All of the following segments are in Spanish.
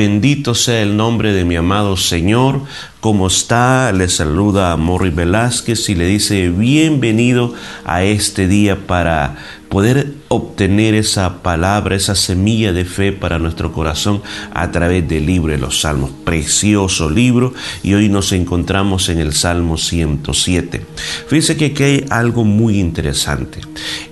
bendito sea el nombre de mi amado Señor. ¿Cómo está? Le saluda a Morri Velázquez y le dice bienvenido a este día para poder obtener esa palabra, esa semilla de fe para nuestro corazón a través del libro de los Salmos. Precioso libro y hoy nos encontramos en el Salmo 107. Fíjense que aquí hay algo muy interesante.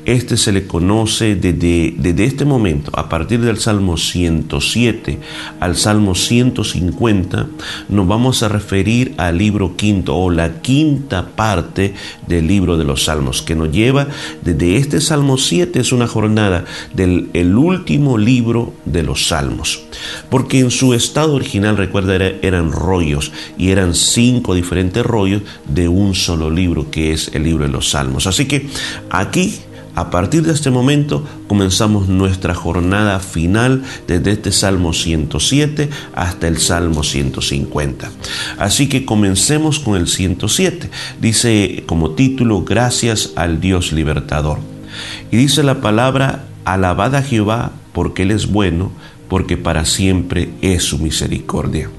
Este se le conoce desde, desde este momento, a partir del Salmo 107 al Salmo 150, nos vamos a referir al libro quinto o la quinta parte del libro de los Salmos, que nos lleva desde este Salmo es una jornada del el último libro de los Salmos, porque en su estado original, recuerda, eran rollos y eran cinco diferentes rollos de un solo libro que es el libro de los Salmos. Así que aquí a partir de este momento comenzamos nuestra jornada final desde este Salmo 107 hasta el Salmo 150. Así que comencemos con el 107. Dice como título, Gracias al Dios libertador. Y dice la palabra, alabad a Jehová porque Él es bueno, porque para siempre es su misericordia.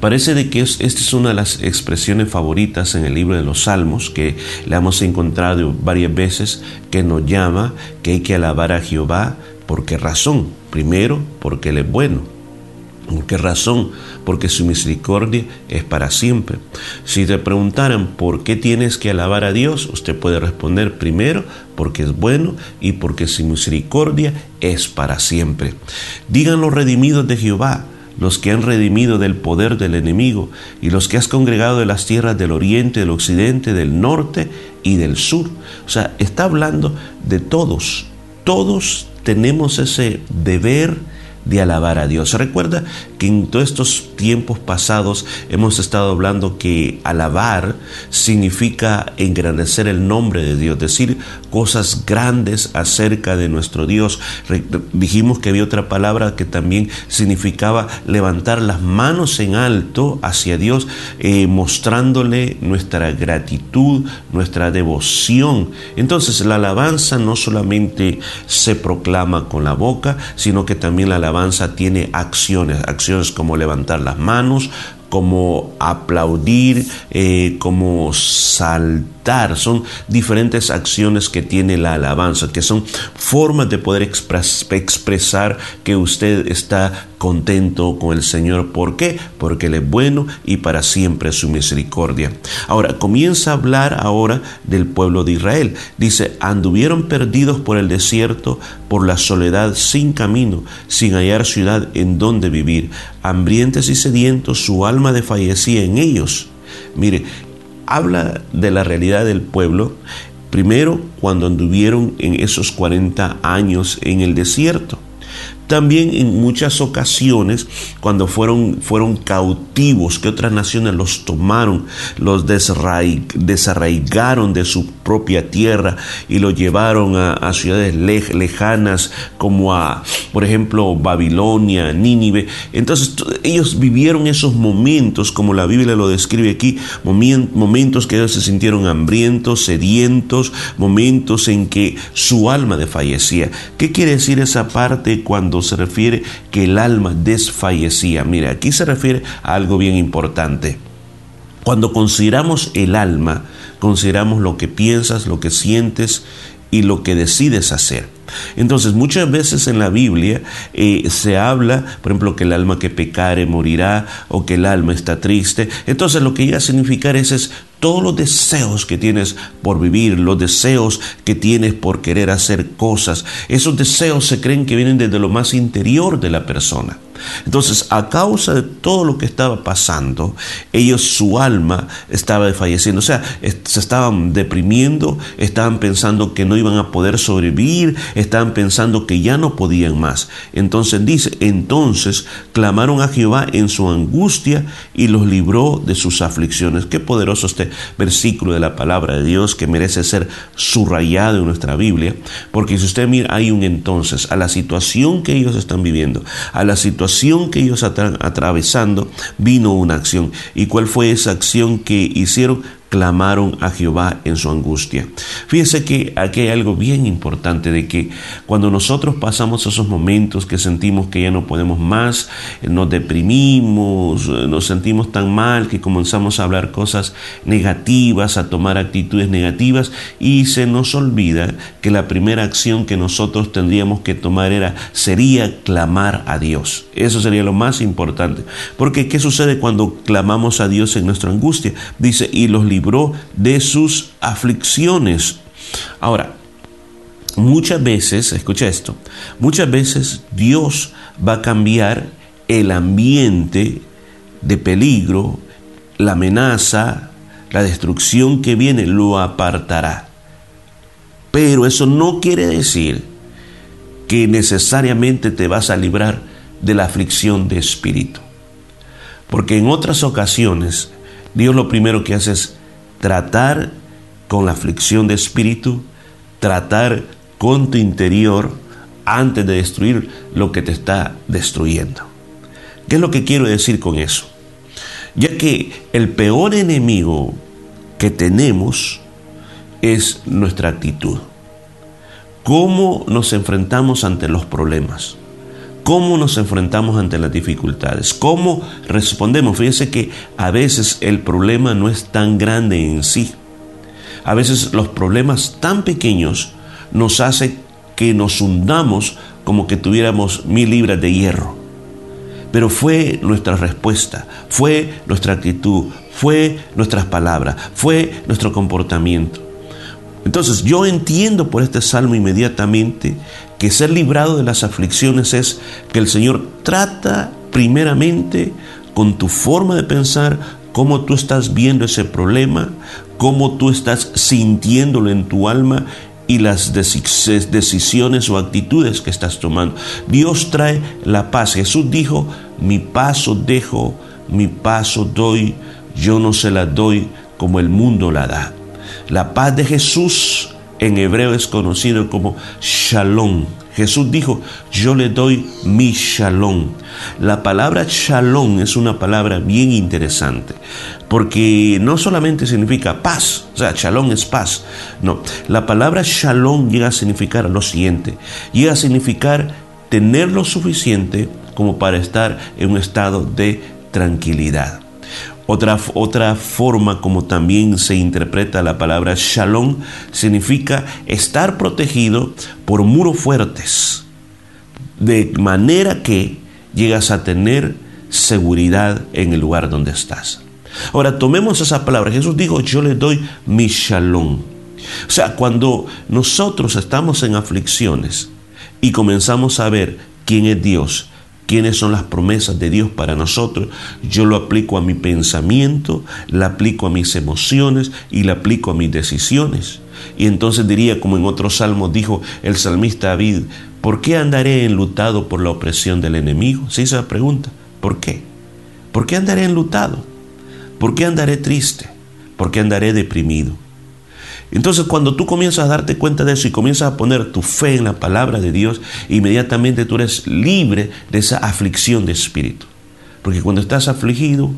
Parece de que esta es una de las expresiones favoritas en el libro de los Salmos, que le hemos encontrado varias veces, que nos llama que hay que alabar a Jehová. ¿Por qué razón? Primero, porque Él es bueno. ¿Por qué razón? Porque su misericordia es para siempre. Si te preguntaran por qué tienes que alabar a Dios, usted puede responder primero porque es bueno y porque su misericordia es para siempre. Digan los redimidos de Jehová, los que han redimido del poder del enemigo y los que has congregado de las tierras del oriente, del occidente, del norte y del sur. O sea, está hablando de todos. Todos tenemos ese deber de alabar a Dios. Recuerda que en todos estos tiempos pasados hemos estado hablando que alabar significa engrandecer el nombre de Dios, decir cosas grandes acerca de nuestro Dios. Dijimos que había otra palabra que también significaba levantar las manos en alto hacia Dios, eh, mostrándole nuestra gratitud, nuestra devoción. Entonces la alabanza no solamente se proclama con la boca, sino que también la alabanza tiene acciones, acciones como levantar las manos, como aplaudir, eh, como saltar. Son diferentes acciones que tiene la alabanza, que son formas de poder expresar que usted está contento con el Señor. ¿Por qué? Porque Él es bueno y para siempre su misericordia. Ahora, comienza a hablar ahora del pueblo de Israel. Dice, anduvieron perdidos por el desierto, por la soledad sin camino, sin hallar ciudad en donde vivir. Hambrientes y sedientos, su alma desfallecía en ellos. Mire, habla de la realidad del pueblo. Primero, cuando anduvieron en esos 40 años en el desierto. También en muchas ocasiones, cuando fueron, fueron cautivos, que otras naciones los tomaron, los desarraigaron de su propia tierra y los llevaron a, ciudades lejanas como a, por ejemplo, Babilonia, Nínive. Entonces ellos vivieron esos momentos, como la Biblia lo describe aquí, momentos que ellos se sintieron hambrientos, sedientos, momentos en que su alma desfallecía. ¿Qué quiere decir esa parte cuando se refiere que el alma desfallecía. Mira, aquí se refiere a algo bien importante. Cuando consideramos el alma, consideramos lo que piensas, lo que sientes y lo que decides hacer. Entonces, muchas veces en la Biblia eh, se habla, por ejemplo, que el alma que pecare morirá o que el alma está triste. Entonces, lo que llega a significar es, es todos los deseos que tienes por vivir, los deseos que tienes por querer hacer cosas. Esos deseos se creen que vienen desde lo más interior de la persona. Entonces, a causa de todo lo que estaba pasando, ellos, su alma estaba desfalleciendo. O sea, se estaban deprimiendo, estaban pensando que no iban a poder sobrevivir, estaban pensando que ya no podían más. Entonces dice, entonces clamaron a Jehová en su angustia y los libró de sus aflicciones. Qué poderoso este versículo de la palabra de Dios que merece ser subrayado en nuestra Biblia. Porque si usted mira, hay un entonces a la situación que ellos están viviendo, a la situación que ellos atravesando, vino una acción. ¿Y cuál fue esa acción que hicieron? Clamaron a Jehová en su angustia. Fíjese que aquí hay algo bien importante de que cuando nosotros pasamos esos momentos que sentimos que ya no podemos más, nos deprimimos, nos sentimos tan mal que comenzamos a hablar cosas negativas, a tomar actitudes negativas y se nos olvida que la primera acción que nosotros tendríamos que tomar era sería clamar a Dios. Eso sería lo más importante. Porque ¿qué sucede cuando clamamos a Dios en nuestra angustia? Dice, y los de sus aflicciones. Ahora, muchas veces, escucha esto, muchas veces Dios va a cambiar el ambiente de peligro, la amenaza, la destrucción que viene, lo apartará. Pero eso no quiere decir que necesariamente te vas a librar de la aflicción de espíritu. Porque en otras ocasiones Dios lo primero que hace es tratar con la aflicción de espíritu, tratar con tu interior antes de destruir lo que te está destruyendo. ¿Qué es lo que quiero decir con eso? Ya que el peor enemigo que tenemos es nuestra actitud. ¿Cómo nos enfrentamos ante los problemas? ¿Cómo nos enfrentamos ante las dificultades? ¿Cómo respondemos? Fíjese que a veces el problema no es tan grande en sí. A veces los problemas tan pequeños nos hace que nos hundamos como que tuviéramos mil libras de hierro. Pero fue nuestra respuesta, fue nuestra actitud, fue nuestras palabras, fue nuestro comportamiento. Entonces yo entiendo por este salmo inmediatamente que ser librado de las aflicciones es que el Señor trata primeramente con tu forma de pensar, cómo tú estás viendo ese problema, cómo tú estás sintiéndolo en tu alma y las decisiones o actitudes que estás tomando. Dios trae la paz. Jesús dijo, mi paso dejo, mi paso doy, yo no se la doy como el mundo la da. La paz de Jesús en hebreo es conocido como shalom. Jesús dijo, yo le doy mi shalom. La palabra shalom es una palabra bien interesante, porque no solamente significa paz, o sea, shalom es paz, no, la palabra shalom llega a significar lo siguiente, llega a significar tener lo suficiente como para estar en un estado de tranquilidad. Otra, otra forma como también se interpreta la palabra shalom significa estar protegido por muros fuertes, de manera que llegas a tener seguridad en el lugar donde estás. Ahora tomemos esa palabra. Jesús dijo, yo le doy mi shalom. O sea, cuando nosotros estamos en aflicciones y comenzamos a ver quién es Dios, quiénes son las promesas de Dios para nosotros, yo lo aplico a mi pensamiento, la aplico a mis emociones y la aplico a mis decisiones. Y entonces diría, como en otro salmo dijo el salmista David, ¿por qué andaré enlutado por la opresión del enemigo? Se hizo la pregunta, ¿por qué? ¿Por qué andaré enlutado? ¿Por qué andaré triste? ¿Por qué andaré deprimido? Entonces cuando tú comienzas a darte cuenta de eso y comienzas a poner tu fe en la palabra de Dios, inmediatamente tú eres libre de esa aflicción de espíritu. Porque cuando estás afligido,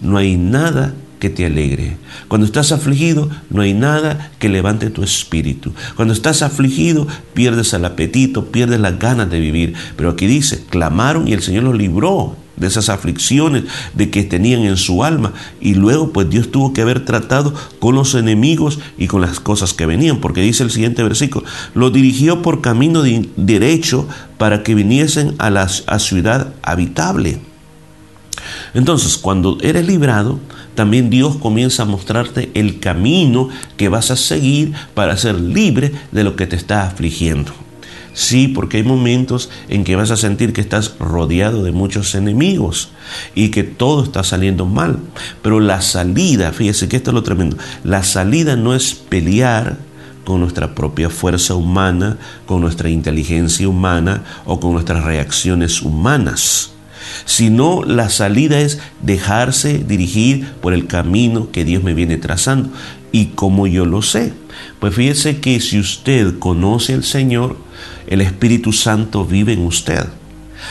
no hay nada que te alegre. Cuando estás afligido, no hay nada que levante tu espíritu. Cuando estás afligido, pierdes el apetito, pierdes las ganas de vivir. Pero aquí dice, clamaron y el Señor los libró de esas aflicciones de que tenían en su alma. Y luego pues Dios tuvo que haber tratado con los enemigos y con las cosas que venían, porque dice el siguiente versículo, lo dirigió por camino de derecho para que viniesen a la ciudad habitable. Entonces, cuando eres librado, también Dios comienza a mostrarte el camino que vas a seguir para ser libre de lo que te está afligiendo. Sí, porque hay momentos en que vas a sentir que estás rodeado de muchos enemigos y que todo está saliendo mal. Pero la salida, fíjese que esto es lo tremendo, la salida no es pelear con nuestra propia fuerza humana, con nuestra inteligencia humana o con nuestras reacciones humanas sino la salida es dejarse dirigir por el camino que Dios me viene trazando. ¿Y como yo lo sé? Pues fíjese que si usted conoce al Señor, el Espíritu Santo vive en usted.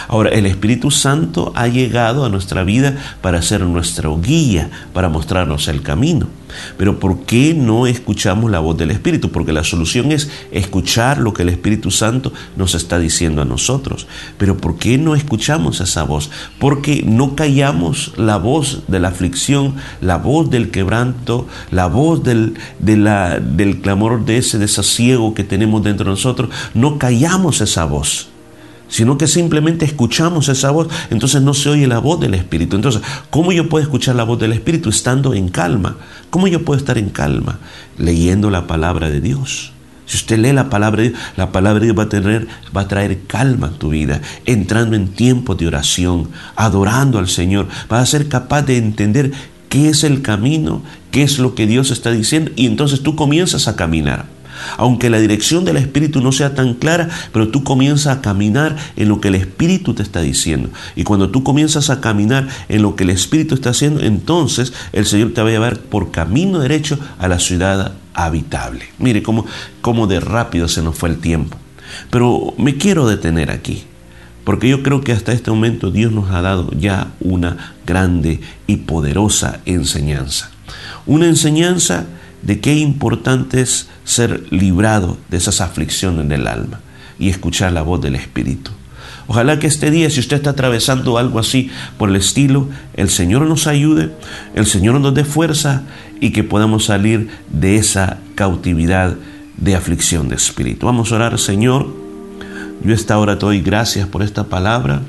Ahora, el Espíritu Santo ha llegado a nuestra vida para ser nuestra guía, para mostrarnos el camino. Pero ¿por qué no escuchamos la voz del Espíritu? Porque la solución es escuchar lo que el Espíritu Santo nos está diciendo a nosotros. Pero ¿por qué no escuchamos esa voz? Porque no callamos la voz de la aflicción, la voz del quebranto, la voz del, del clamor de ese desasiego que tenemos dentro de nosotros. No callamos esa voz sino que simplemente escuchamos esa voz, entonces no se oye la voz del Espíritu. Entonces, ¿cómo yo puedo escuchar la voz del Espíritu estando en calma? ¿Cómo yo puedo estar en calma? Leyendo la palabra de Dios. Si usted lee la palabra de Dios, la palabra de Dios va a, tener, va a traer calma en tu vida, entrando en tiempos de oración, adorando al Señor. Vas a ser capaz de entender qué es el camino, qué es lo que Dios está diciendo, y entonces tú comienzas a caminar. Aunque la dirección del Espíritu no sea tan clara, pero tú comienzas a caminar en lo que el Espíritu te está diciendo. Y cuando tú comienzas a caminar en lo que el Espíritu está haciendo, entonces el Señor te va a llevar por camino derecho a la ciudad habitable. Mire cómo, cómo de rápido se nos fue el tiempo. Pero me quiero detener aquí. Porque yo creo que hasta este momento Dios nos ha dado ya una grande y poderosa enseñanza. Una enseñanza de qué importante es ser librado de esas aflicciones del alma y escuchar la voz del Espíritu. Ojalá que este día, si usted está atravesando algo así por el estilo, el Señor nos ayude, el Señor nos dé fuerza y que podamos salir de esa cautividad de aflicción de espíritu. Vamos a orar, Señor. Yo esta hora te doy gracias por esta palabra.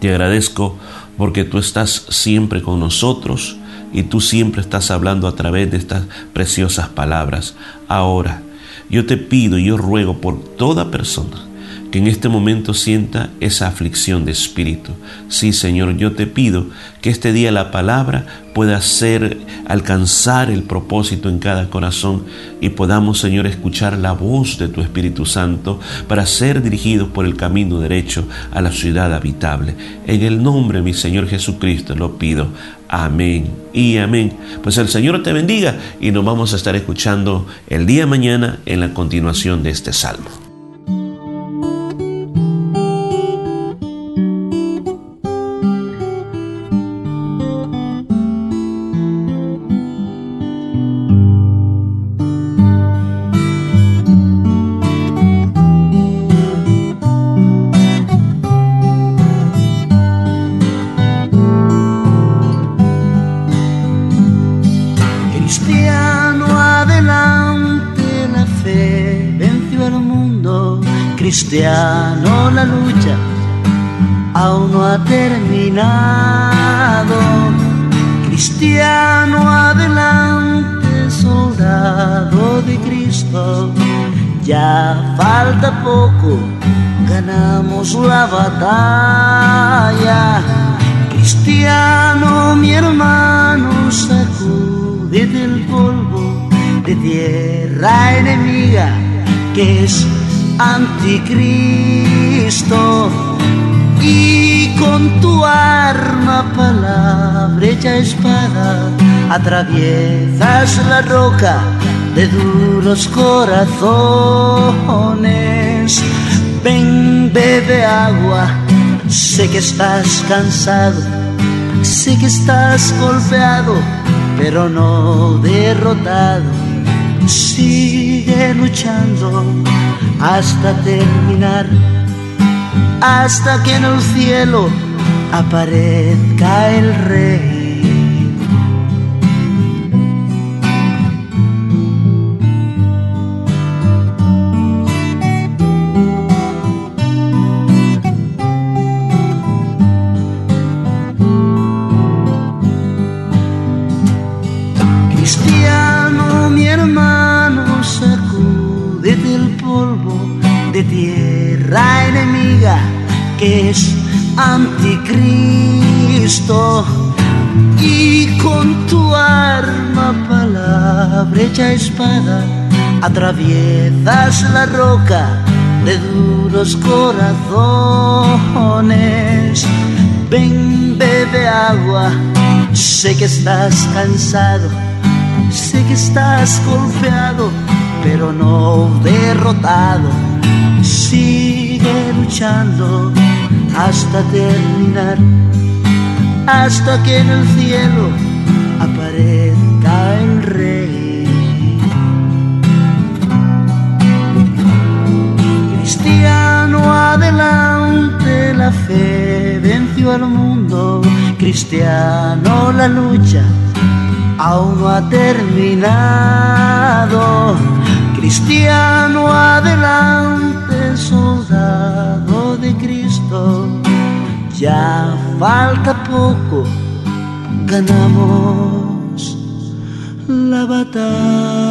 Te agradezco porque tú estás siempre con nosotros y tú siempre estás hablando a través de estas preciosas palabras. Ahora, yo te pido y yo ruego por toda persona que en este momento sienta esa aflicción de espíritu. Sí, Señor, yo te pido que este día la palabra pueda hacer alcanzar el propósito en cada corazón y podamos, Señor, escuchar la voz de tu Espíritu Santo para ser dirigidos por el camino derecho a la ciudad habitable. En el nombre de mi Señor Jesucristo lo pido. Amén y amén. Pues el Señor te bendiga y nos vamos a estar escuchando el día mañana en la continuación de este salmo. Cristiano la lucha aún no ha terminado. Cristiano adelante, soldado de Cristo. Ya falta poco, ganamos la batalla. Cristiano, mi hermano, sacude del polvo de tierra enemiga que es anticristo y con tu arma, palabra hecha espada, atraviesas la roca de duros corazones. Ven, bebe agua, sé que estás cansado, sé que estás golpeado, pero no derrotado. Sigue luchando hasta terminar, hasta que en el cielo aparezca el rey. Hecha espada atraviesas la roca de duros corazones. Ven bebe agua sé que estás cansado sé que estás golpeado pero no derrotado. Sigue luchando, hasta terminar, hasta que en el cielo aparezca venció al mundo, cristiano la lucha aún no ha terminado. Cristiano adelante, soldado de Cristo, ya falta poco, ganamos la batalla.